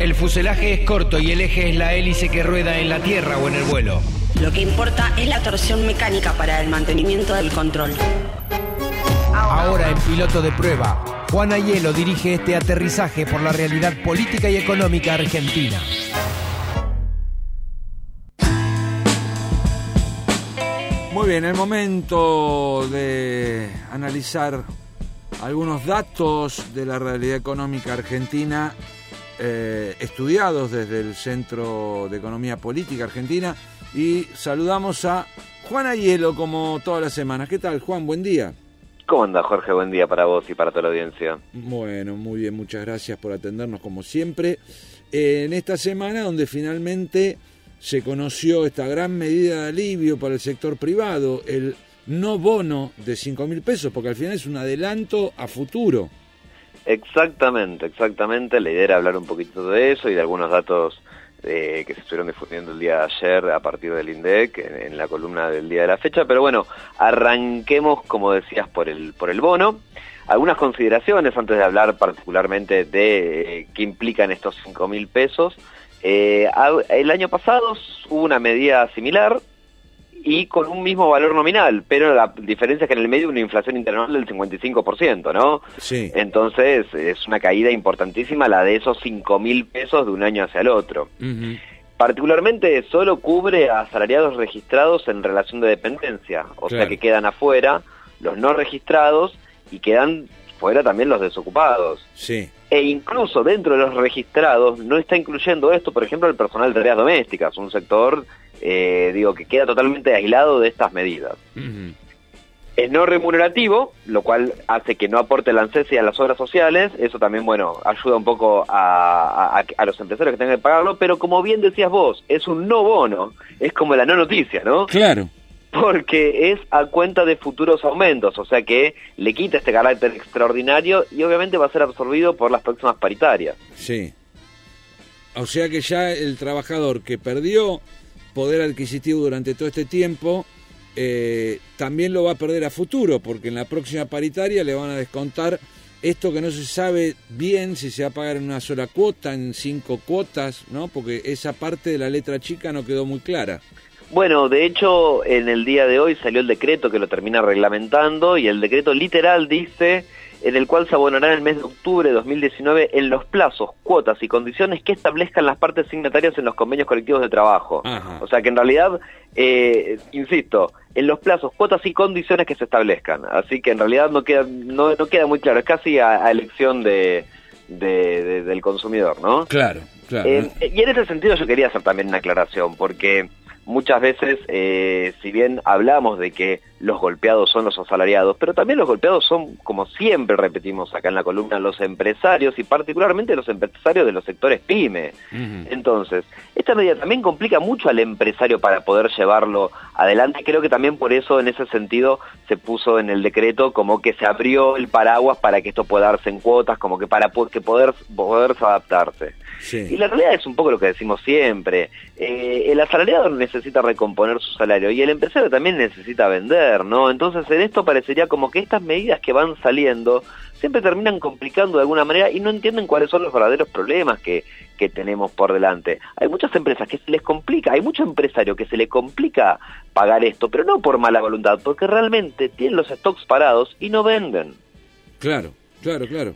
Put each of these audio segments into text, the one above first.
El fuselaje es corto y el eje es la hélice que rueda en la tierra o en el vuelo. Lo que importa es la torsión mecánica para el mantenimiento del control. Ahora en piloto de prueba, Juan Ayelo dirige este aterrizaje por la realidad política y económica argentina. Muy bien, el momento de analizar algunos datos de la realidad económica argentina eh, estudiados desde el Centro de Economía Política Argentina y saludamos a Juan Ayelo como todas las semanas. ¿Qué tal, Juan? Buen día. ¿Cómo anda, Jorge? Buen día para vos y para toda la audiencia. Bueno, muy bien, muchas gracias por atendernos como siempre. Eh, en esta semana donde finalmente se conoció esta gran medida de alivio para el sector privado, el no bono de 5 mil pesos, porque al final es un adelanto a futuro. Exactamente, exactamente. La idea era hablar un poquito de eso y de algunos datos eh, que se estuvieron difundiendo el día de ayer a partir del INDEC en, la columna del día de la fecha. Pero bueno, arranquemos, como decías, por el, por el bono. Algunas consideraciones antes de hablar particularmente de eh, qué implican estos 5 mil pesos. Eh, el año pasado hubo una medida similar y con un mismo valor nominal, pero la diferencia es que en el medio una inflación interanual del 55%, ¿no? Sí. Entonces es una caída importantísima la de esos 5 mil pesos de un año hacia el otro. Particularmente solo cubre a asalariados registrados en relación de dependencia, o sea que quedan afuera los no registrados y quedan fuera también los desocupados. Sí. E incluso dentro de los registrados no está incluyendo esto, por ejemplo, el personal de tareas domésticas, un sector, eh, digo, que queda totalmente aislado de estas medidas. Es no remunerativo, lo cual hace que no aporte la ANSES a las obras sociales, eso también, bueno, ayuda un poco a, a, los empresarios que tengan que pagarlo, pero como bien decías vos, es un no bono, es como la no noticia, ¿no? Claro porque es a cuenta de futuros aumentos, o sea que le quita este carácter extraordinario y obviamente va a ser absorbido por las próximas paritarias. Sí. O sea que ya el trabajador que perdió poder adquisitivo durante todo este tiempo, eh, también lo va a perder a futuro, porque en la próxima paritaria le van a descontar esto que no se sabe bien si se va a pagar en una sola cuota, en cinco cuotas, ¿no? Porque esa parte de la letra chica no quedó muy clara. Bueno, de hecho, en el día de hoy salió el decreto que lo termina reglamentando y el decreto literal dice en el cual se abonará en el mes de octubre de 2019 en los plazos, cuotas y condiciones que establezcan las partes signatarias en los convenios colectivos de trabajo. O sea que en realidad, eh, insisto, en los plazos, cuotas y condiciones que se establezcan. Así que en realidad no queda, no, no queda muy claro, es casi a, elección de, del consumidor, ¿no? Claro, claro. Eh, y en ese sentido yo quería hacer también una aclaración, porque muchas veces, eh, si bien hablamos de que los golpeados son los asalariados, pero también los golpeados son, como siempre repetimos acá en la columna, los empresarios y particularmente los empresarios de los sectores pyme. Entonces, esta medida también complica mucho al empresario para poder llevarlo adelante. Creo que también por eso, en ese sentido, se puso en el decreto como que se abrió el paraguas para que esto pueda darse en cuotas, como que para que poder, poderse adaptarse. Y la realidad es un poco lo que decimos siempre. Eh, el asalariado necesita recomponer su salario y el empresario también necesita vender, ¿no? Entonces en esto parecería como que estas medidas que van saliendo siempre terminan complicando de alguna manera y no entienden cuáles son los verdaderos problemas que, que tenemos por delante. Hay muchas empresas que se les complica, hay mucho empresario que se le complica pagar esto, pero no por mala voluntad, porque realmente tienen los stocks parados y no venden. Claro, claro, claro.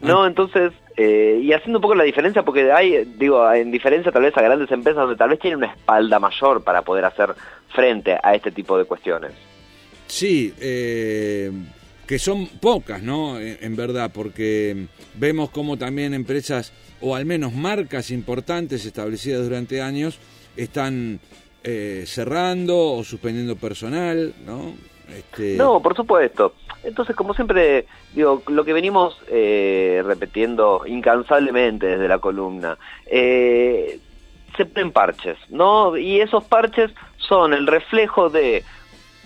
No, entonces, eh, y haciendo un poco la diferencia, porque hay, digo, en diferencia tal vez a grandes empresas donde tal vez tienen una espalda mayor para poder hacer frente a este tipo de cuestiones. Sí, eh, que son pocas, ¿no? En, verdad, porque vemos como también empresas, o al menos marcas importantes establecidas durante años, están eh, cerrando o suspendiendo personal, ¿no? Este... No, por supuesto. Entonces, como siempre, digo, lo que venimos eh, repitiendo incansablemente desde la columna, eh, se ponen parches, ¿no? Y esos parches son el reflejo de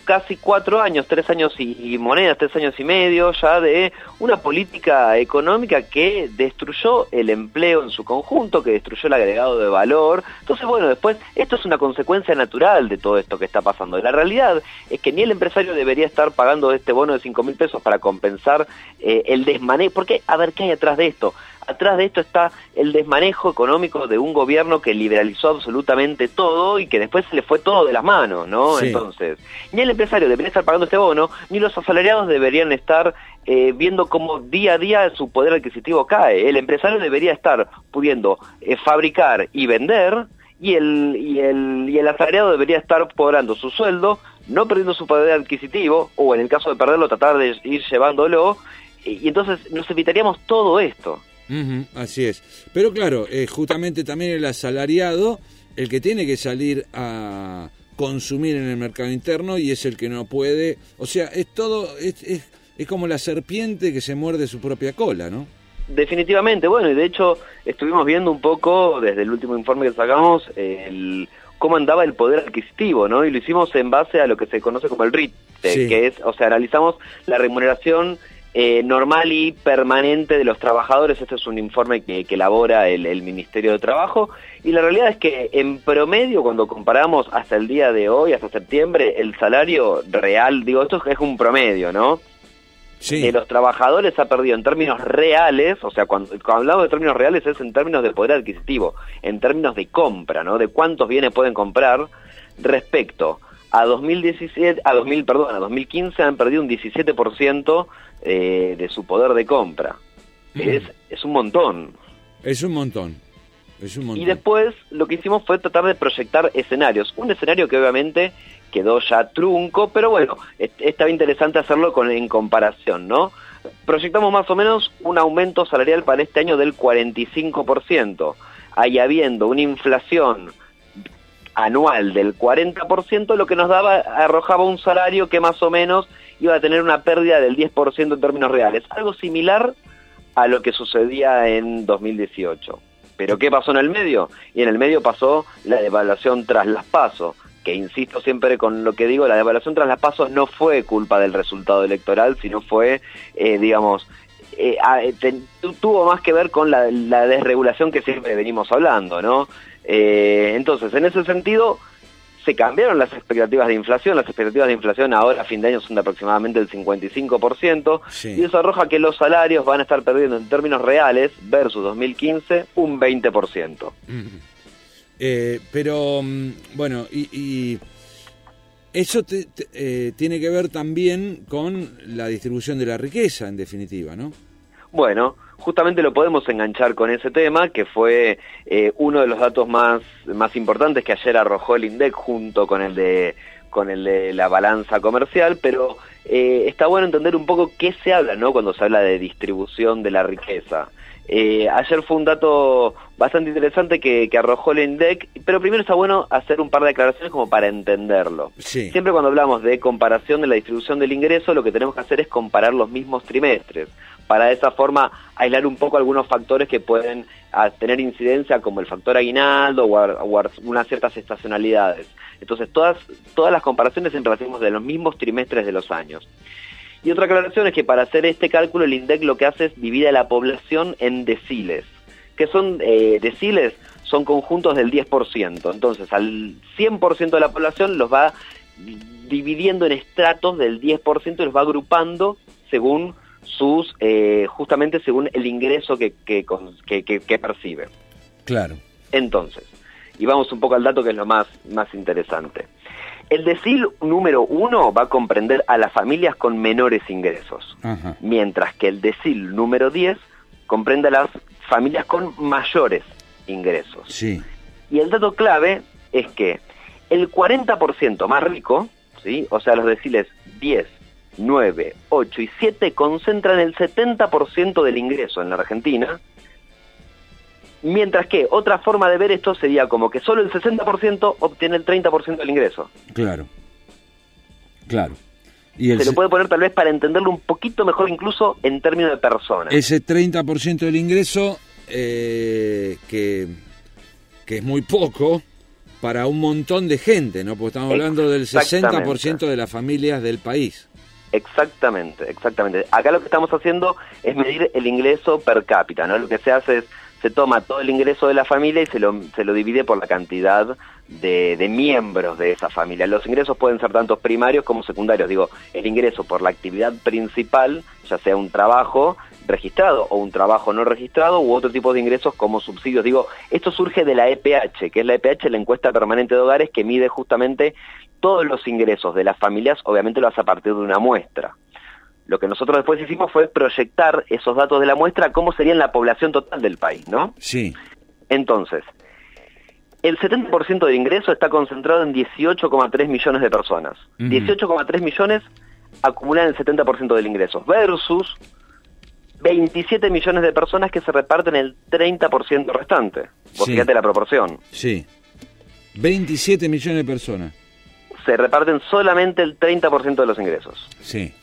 casi cuatro años, tres años y, monedas, tres años y medio ya de una política económica que destruyó el empleo en su conjunto, que destruyó el agregado de valor. Entonces, bueno, después esto es una consecuencia natural de todo esto que está pasando. la realidad es que ni el empresario debería estar pagando este bono de cinco mil pesos para compensar eh, el desmanejo. Porque, a ver, ¿qué hay atrás de esto? Atrás de esto está el desmanejo económico de un gobierno que liberalizó absolutamente todo y que después se le fue todo de las manos, ¿no? Sí. Entonces, ni el empresario debería estar pagando este bono, ni los asalariados deberían estar eh, viendo cómo día a día su poder adquisitivo cae. El empresario debería estar pudiendo eh, fabricar y vender y el, y, el, y el asalariado debería estar cobrando su sueldo, no perdiendo su poder adquisitivo, o en el caso de perderlo, tratar de ir llevándolo, y, y entonces nos evitaríamos todo esto. Ujú, así es. Pero claro, eh, justamente también el asalariado, el que tiene que salir a consumir en el mercado interno y es el que no puede. O sea, es todo, es, es, es como la serpiente que se muerde su propia cola, ¿no? Definitivamente, bueno, y de hecho estuvimos viendo un poco desde el último informe que sacamos el cómo andaba el poder adquisitivo, ¿no? Y lo hicimos en base a lo que se conoce como el RIT, Sí. que es, o sea, analizamos la remuneración eh, normal y permanente de los trabajadores. Este es un informe que, que elabora el, el Ministerio de Trabajo. Y la realidad es que en promedio, cuando comparamos hasta el día de hoy, hasta septiembre, el salario real, digo, esto es un promedio, ¿no? Sí. de los trabajadores ha perdido en términos reales, o sea, cuando, cuando hablamos de términos reales es en términos de poder adquisitivo, en términos de compra, ¿no? De cuántos bienes pueden comprar respecto a 2017, a 2000, perdón, a 2015 han perdido un 17% eh, de su poder de compra. Es, es un montón. Es un montón. Es un montón. Y después lo que hicimos fue tratar de proyectar escenarios. Un escenario que obviamente quedó ya trunco, pero bueno, est- estaba interesante hacerlo con, en comparación, ¿no? Proyectamos más o menos un aumento salarial para este año del 45%. Ahí habiendo una inflación anual del 40%, lo que nos daba, arrojaba un salario que más o menos iba a tener una pérdida del 10% en términos reales. Algo similar a lo que sucedía en 2018. ¿Pero qué pasó en el medio? Y en el medio pasó la devaluación tras las pasos, que insisto siempre con lo que digo, la devaluación tras las pasos no fue culpa del resultado electoral, sino fue, eh, digamos, eh, tuvo más que ver con la desregulación que siempre venimos hablando, ¿no? Eh, entonces, en ese sentido, se cambiaron las expectativas de inflación. Las expectativas de inflación ahora a fin de año son de aproximadamente el 55%. Sí. Y eso arroja que los salarios van a estar perdiendo en términos reales versus 2015 un 20%. Ujú. Eh, pero, mm, bueno, y, y eso te- te- eh, tiene que ver también con la distribución de la riqueza, en definitiva, ¿no? Bueno, justamente lo podemos enganchar con ese tema, que fue eh, uno de los datos más, más importantes que ayer arrojó el INDEC junto con el de con el de la balanza comercial, pero eh, está bueno entender un poco qué se habla, ¿no? Cuando se habla de distribución de la riqueza. Eh, ayer fue un dato bastante interesante que, que arrojó el INDEC, pero primero está bueno hacer un par de aclaraciones como para entenderlo. Sí. Siempre cuando hablamos de comparación de la distribución del ingreso, lo que tenemos que hacer es comparar los mismos trimestres, para de esa forma aislar un poco algunos factores que pueden ah, tener incidencia, como el factor aguinaldo o, unas ciertas estacionalidades. Entonces, todas, todas las comparaciones siempre las hacemos de los mismos trimestres de los años. Y otra aclaración es que para hacer este cálculo el INDEC lo que hace es divide a la población en deciles, que son eh, deciles, son conjuntos del 10%. Entonces al 100% de la población los va dividiendo en estratos del 10% y los va agrupando según sus, eh, justamente según el ingreso que, que, que percibe. Claro. Entonces, y vamos un poco al dato que es lo más, más interesante. El decil número uno va a comprender a las familias con menores ingresos, Ajá. mientras que el decil número 10 comprende a las familias con mayores ingresos. Sí. Y el dato clave es que el 40% más rico, ¿sí? o sea, los deciles 10, 9, 8 y 7 concentran el 70% del ingreso en la Argentina, mientras que otra forma de ver esto sería como que solo el 60% obtiene el 30% del ingreso. Claro. Claro. Y el Se lo puede poner tal vez para entenderlo un poquito mejor incluso en términos de personas. ese 30% del ingreso, eh, que, que es muy poco para un montón de gente, ¿no? Porque estamos hablando del 60% de las familias del país. Exactamente, exactamente. Acá lo que estamos haciendo es medir el ingreso per cápita, ¿no? Lo que se hace es, se toma todo el ingreso de la familia y se lo, se lo divide por la cantidad de, de miembros de esa familia. Los ingresos pueden ser tanto primarios como secundarios. Digo, el ingreso por la actividad principal, ya sea un trabajo, registrado o un trabajo no registrado u otro tipo de ingresos como subsidios. Digo, esto surge de la EPH, que es la EPH, la encuesta permanente de hogares, que mide justamente todos los ingresos de las familias, obviamente lo hace a partir de una muestra. Lo que nosotros después hicimos fue proyectar esos datos de la muestra cómo sería en la población total del país, ¿no? Sí. Entonces, el 70% de ingreso está concentrado en 18,3 millones de personas. 18,3 millones acumulan el 70% del ingreso, versus 27 millones de personas que se reparten el 30% restante. Vos Sí. fíjate la proporción. Sí. 27 millones de personas. Se reparten solamente el 30% de los ingresos. Sí.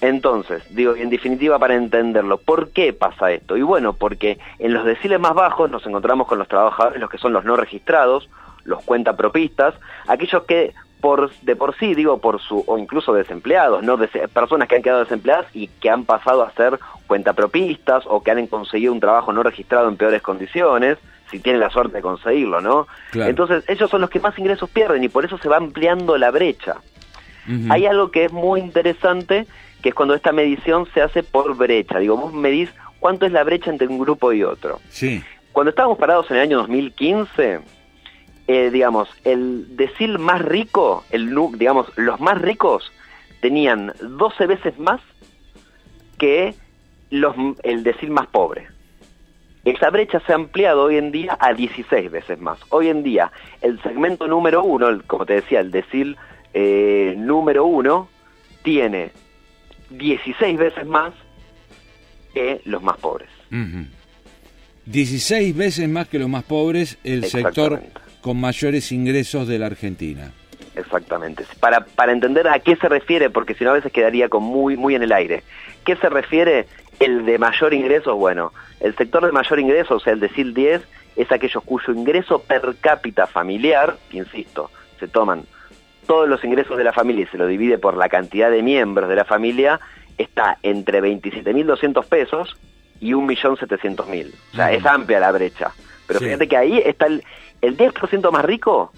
Entonces, digo, en definitiva para entenderlo, ¿por qué pasa esto? Y bueno, porque en los deciles más bajos nos encontramos con los trabajadores, los que son los no registrados, los cuentapropistas, aquellos que por, de por sí, digo, por su, o incluso desempleados, ¿no? Personas que han quedado desempleadas y que han pasado a ser cuentapropistas o que han conseguido un trabajo no registrado en peores condiciones, si tienen la suerte de conseguirlo, ¿no? Claro. Entonces, ellos son los que más ingresos pierden y por eso se va ampliando la brecha. Hay algo que es muy interesante, que es cuando esta medición se hace por brecha. Digo, vos medís cuánto es la brecha entre un grupo y otro. Sí. Cuando estábamos parados en el año 2015, eh, digamos, el decil más rico, el, digamos, los más ricos tenían 12 veces más que los, el decil más pobre. Esa brecha se ha ampliado hoy en día a 16 veces más. Hoy en día, el segmento número uno, el- como te decía, el decil eh, número uno, tiene 16 veces más que los más pobres. Ujú. 16 veces más que los más pobres, el sector con mayores ingresos de la Argentina. Exactamente. Para, para entender a qué se refiere, porque si no a veces quedaría con muy, muy en el aire. ¿Qué se refiere el de mayor ingreso? Bueno, el sector de mayor ingreso, o sea, el decil 10, es aquellos cuyo ingreso per cápita familiar, insisto, se toman todos los ingresos de la familia y se lo divide por la cantidad de miembros de la familia, está entre 27.200 pesos y 1.700.000. O sea, es amplia la brecha. Pero Sí. fíjate que ahí está el, el 10% más rico,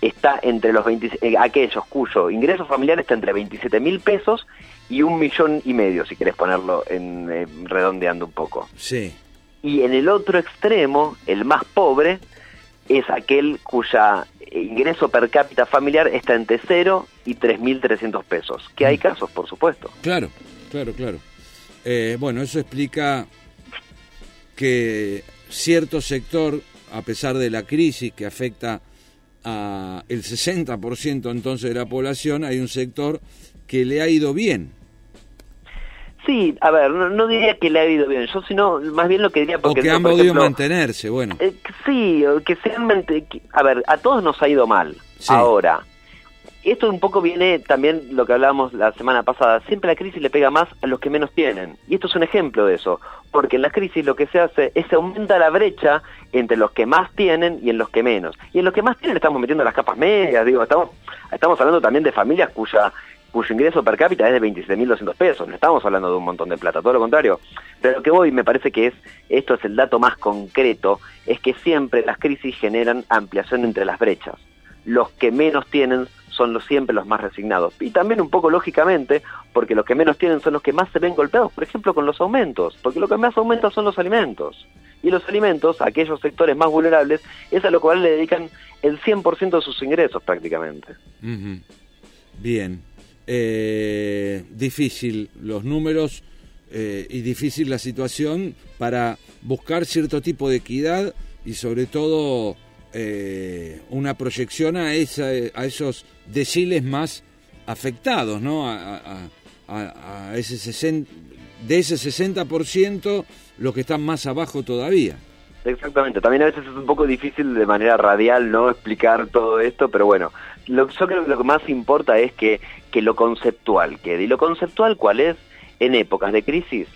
está entre los 20 eh, aquellos cuyo ingreso familiar está entre 27 mil pesos y un millón y medio, si querés ponerlo en eh, redondeando un poco. Sí. Y en el otro extremo, el más pobre, es aquel cuya ingreso per cápita familiar está entre 0 y 3.300 pesos. Que hay casos, por supuesto. Claro, claro, claro. Eh, bueno, eso explica que cierto sector, a pesar de la crisis que afecta a el 60% entonces de la población, hay un sector que le ha ido bien. Sí, a ver, no, no diría que le ha ido bien, yo sino más bien lo que diría O porque que han podido ejemplo, mantenerse, bueno. Eh, sí, que mente- que- a ver, a todos nos ha ido mal. Sí. Ahora, esto un poco viene también lo que hablábamos la semana pasada. Siempre la crisis le pega más a los que menos tienen. Y esto es un ejemplo de eso. Porque en la crisis lo que se hace es se aumenta la brecha entre los que más tienen y en los que menos. Y en los que más tienen estamos metiendo las capas medias. Digo, estamos, estamos hablando también de familias cuya cuyo ingreso per cápita es de 27.200 pesos. No estamos hablando de un montón de plata, todo lo contrario. Pero lo que voy, me parece que es, esto es el dato más concreto, es que siempre las crisis generan ampliación entre las brechas. Los que menos tienen son los siempre los más resignados. Y también un poco lógicamente, porque los que menos tienen son los que más se ven golpeados, por ejemplo, con los aumentos, porque lo que más aumenta son los alimentos. Y los alimentos, aquellos sectores más vulnerables, es a lo cual le dedican el 100% de sus ingresos prácticamente. Bien. Eh, difícil los números eh, y difícil la situación para buscar cierto tipo de equidad y sobre todo eh, una proyección a, esa, a esos deciles más afectados, ¿no? A, a- a- ese 60, de ese 60% los que están más abajo todavía. Exactamente, también a veces es un poco difícil de manera radial no explicar todo esto, pero bueno, lo, yo creo que lo que más importa es que, que lo conceptual quede. ¿Y lo conceptual cuál es? En épocas de crisis,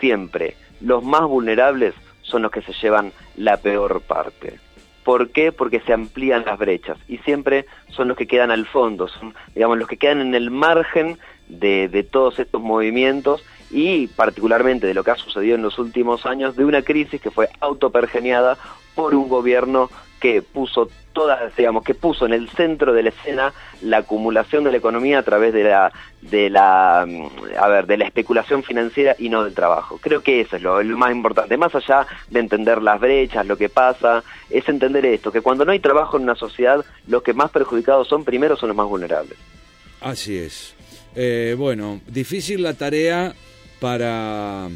siempre los más vulnerables son los que se llevan la peor parte. ¿Por qué? Porque se amplían las brechas y siempre son los que quedan al fondo, son digamos los que quedan en el margen de, de todos estos movimientos y particularmente de lo que ha sucedido en los últimos años de una crisis que fue autopergeniada por un gobierno que puso todas, digamos, que puso en el centro de la escena la acumulación de la economía a través de la, de la, mm, a ver, de la especulación financiera y no del trabajo. Creo que eso es lo, lo más importante, más allá de entender las brechas, lo que pasa, es entender esto, que cuando no hay trabajo en una sociedad, los que más perjudicados son primero son los más vulnerables. Así es. Eh, bueno, difícil la tarea para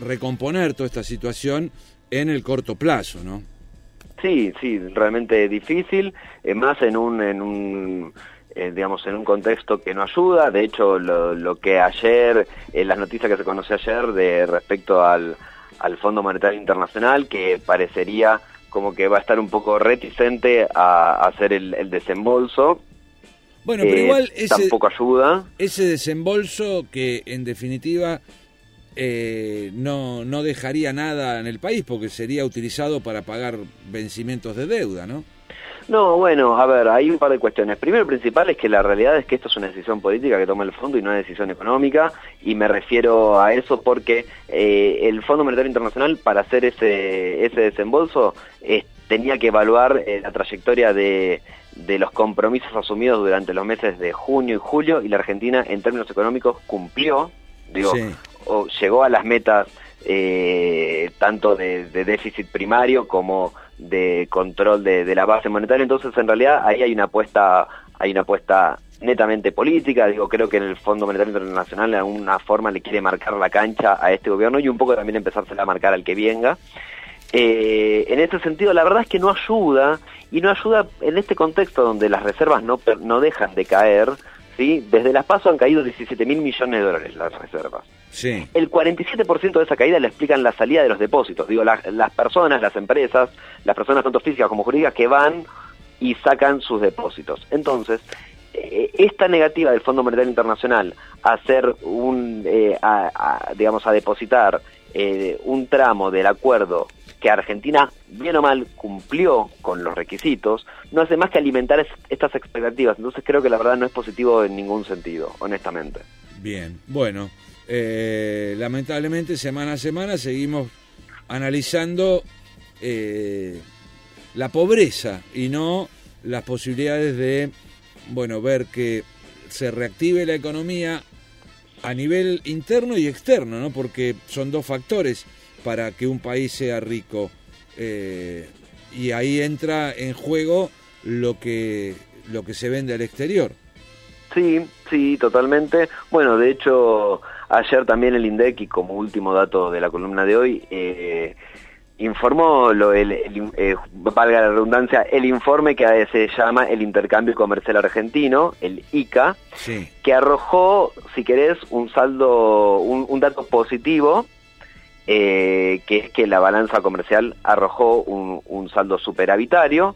recomponer toda esta situación en el corto plazo, ¿no? Sí, sí, realmente difícil, eh, más en un, en un eh, digamos, en un contexto que no ayuda. De hecho, lo, lo que ayer, en las noticias que se conoció ayer de respecto al, al Fondo Monetario Internacional, que parecería como que va a estar un poco reticente a, hacer el desembolso. Bueno, pero eh, igual ese, tampoco ayuda. ese desembolso que en definitiva eh, no, no dejaría nada en el país porque sería utilizado para pagar vencimientos de deuda, ¿no? No, bueno, a ver, hay un par de cuestiones. Primero, principal es que la realidad es que esto es una decisión política que toma el fondo y no una decisión económica, y me refiero a eso porque eh, el Fondo Monetario Internacional, para hacer ese, ese desembolso, eh, tenía que evaluar eh, la trayectoria de, de los compromisos asumidos durante los meses de junio y julio, y la Argentina, en términos económicos, cumplió, digo, Sí. o llegó a las metas eh, tanto de, de déficit primario como de control de, de la base monetaria. Entonces, en realidad, ahí hay una apuesta, hay una apuesta netamente política. Digo, creo que en el Fondo Monetario Internacional de alguna forma le quiere marcar la cancha a este gobierno y un poco también empezársela a marcar al que venga. Eh, en ese sentido, la verdad es que no ayuda, y no ayuda en este contexto donde las reservas no, no dejan de caer, ¿sí? Desde las PASO han caído 17 mil millones de dólares las reservas. Sí. El 47% de esa caída le explican la salida de los depósitos. Digo, las, las personas, las empresas, las personas tanto físicas como jurídicas que van y sacan sus depósitos. Entonces, eh, esta negativa del Fondo Monetario Internacional a hacer un, eh, a, a, digamos, a depositar eh, un tramo del acuerdo que Argentina, bien o mal, cumplió con los requisitos, no hace más que alimentar es- estas expectativas. Entonces creo que la verdad no es positivo en ningún sentido, honestamente. Bien, bueno, eh, lamentablemente semana a semana seguimos analizando eh, la pobreza y no las posibilidades de, bueno, ver que se reactive la economía a nivel interno y externo, ¿no? Porque son dos factores para que un país sea rico eh, y ahí entra en juego lo que lo que se vende al exterior. Sí, sí, totalmente. Bueno, de hecho, ayer también el INDEC, y como último dato de la columna de hoy, eh, informó, lo, el, el- eh, valga la redundancia, el informe que se llama el Intercambio Comercial Argentino, el ICA, Sí. que arrojó, si querés, un saldo, un, un dato positivo, eh, que es que la balanza comercial arrojó un, un saldo superavitario,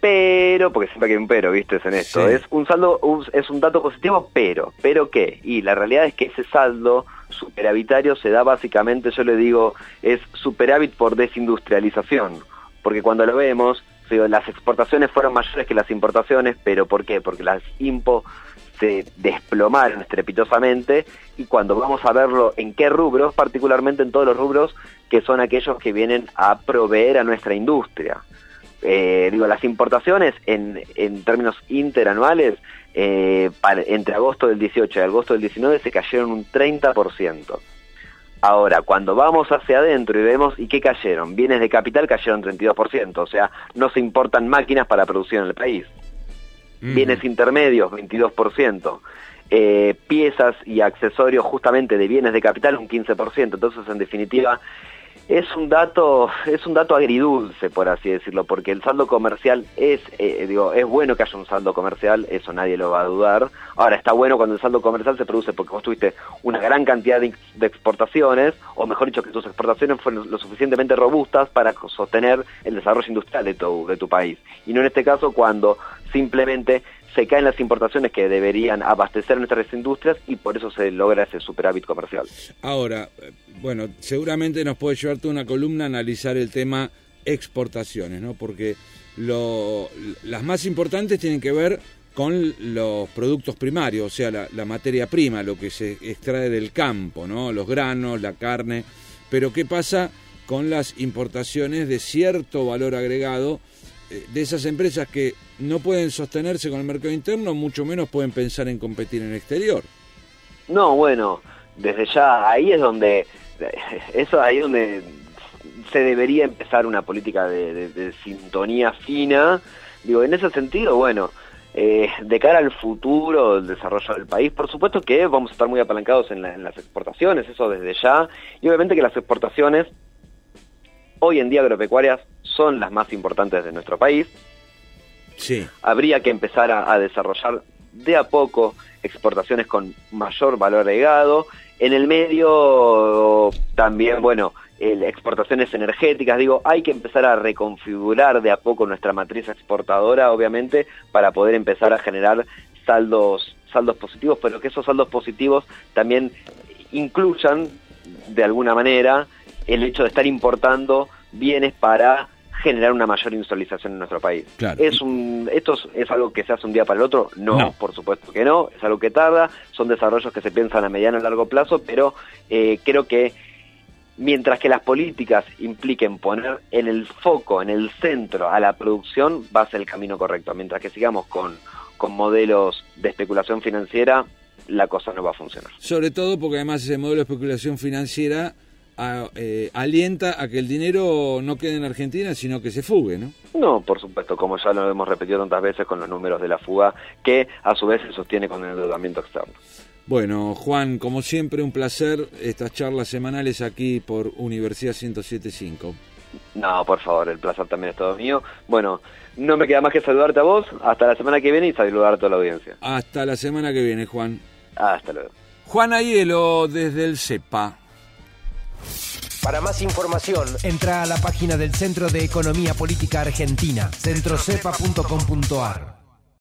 pero, porque siempre que hay un pero, viste, en esto, Sí. es un saldo, un- es un dato positivo, pero, pero qué, y la realidad es que ese saldo superavitario se da básicamente, yo le digo, es superávit por desindustrialización, porque cuando lo vemos, las exportaciones fueron mayores que las importaciones, pero ¿por qué? Porque las impo se desplomaron estrepitosamente y cuando vamos a verlo en qué rubros, particularmente en todos los rubros que son aquellos que vienen a proveer a nuestra industria. Eh, digo, las importaciones en, en términos interanuales, eh, entre agosto del 18 y agosto del 19 se cayeron un 30%. Ahora, cuando vamos hacia adentro y vemos, ¿y qué cayeron? Bienes de capital cayeron 32%, o sea, no se importan máquinas para producir en el país bienes intermedios 22%, eh, piezas y accesorios justamente de bienes de capital un 15%, entonces en definitiva es un dato es un dato agridulce por así decirlo, porque el saldo comercial es eh, digo es bueno que haya un saldo comercial, eso nadie lo va a dudar. Ahora está bueno cuando el saldo comercial se produce porque vos tuviste una gran cantidad de, de exportaciones, o mejor dicho que tus exportaciones fueron lo suficientemente robustas para sostener el desarrollo industrial de tu de tu país, y no en este caso cuando simplemente se caen las importaciones que deberían abastecer nuestras industrias y por eso se logra ese superávit comercial. Ahora, eh, bueno, seguramente nos puede llevarte una columna a analizar el tema exportaciones, ¿no? Porque lo, las más importantes tienen que ver con los productos primarios, o sea, la, la materia prima, lo que se extrae del campo, ¿no? Los granos, la carne. Pero ¿qué pasa con las importaciones de cierto valor agregado de esas empresas que no pueden sostenerse con el mercado interno, mucho menos pueden pensar en competir en el exterior. No, bueno, desde ya ahí es donde, eso ahí es donde se debería empezar una política de, sintonía fina. Digo, en ese sentido, bueno, eh, de cara al futuro del desarrollo del país, por supuesto que vamos a estar muy apalancados en, en las exportaciones, eso desde ya, y obviamente que las exportaciones hoy en día agropecuarias son las más importantes de nuestro país. Sí. Habría que empezar a, desarrollar de a poco exportaciones con mayor valor agregado. En el medio también, bueno, exportaciones energéticas, digo, hay que empezar a reconfigurar de a poco nuestra matriz exportadora, obviamente, para poder empezar a generar saldos, saldos positivos, pero que esos saldos positivos también incluyan, de alguna manera, el hecho de estar importando bienes para generar una mayor industrialización en nuestro país. Es un, ¿Esto es, algo que se hace un día para el otro? No, por supuesto que no, es algo que tarda, son desarrollos que se piensan a mediano y largo plazo, pero eh, creo que mientras que las políticas impliquen poner en el foco, en el centro a la producción, va a ser el camino correcto. Mientras que sigamos con, con modelos de especulación financiera, la cosa no va a funcionar. Sobre todo porque además ese modelo de especulación financiera eh, alienta a que el dinero no quede en Argentina, sino que se fugue, ¿no? No, por supuesto, como ya lo hemos repetido tantas veces con los números de la fuga, que a su vez se sostiene con el endeudamiento externo. Bueno, Juan, como siempre, un placer estas charlas semanales aquí por Universidad 1075. No, por favor, el placer también es todo mío. Bueno, no me queda más que saludarte a vos, hasta la semana que viene y saludar a toda la audiencia. Hasta la semana que viene, Juan. Hasta luego. Juan Ayelo, desde el CEPA. Para más información, entra a la página del Centro de Economía Política Argentina, centrocepa.com.ar.